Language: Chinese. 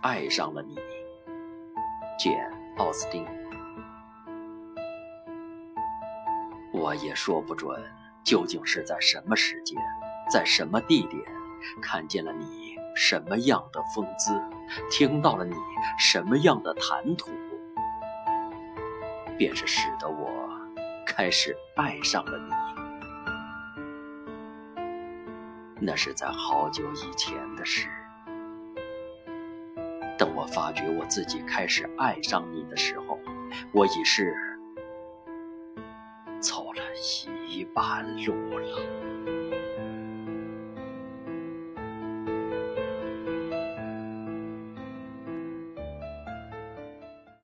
爱上了你。简·奥斯汀。我也说不准究竟是在什么时间，在什么地点，看见了你什么样的风姿，听到了你什么样的谈吐，便是使得我开始爱上了你。那是在好久以前的事。等我发觉我自己开始爱上你的时候，我已是走了一半路了。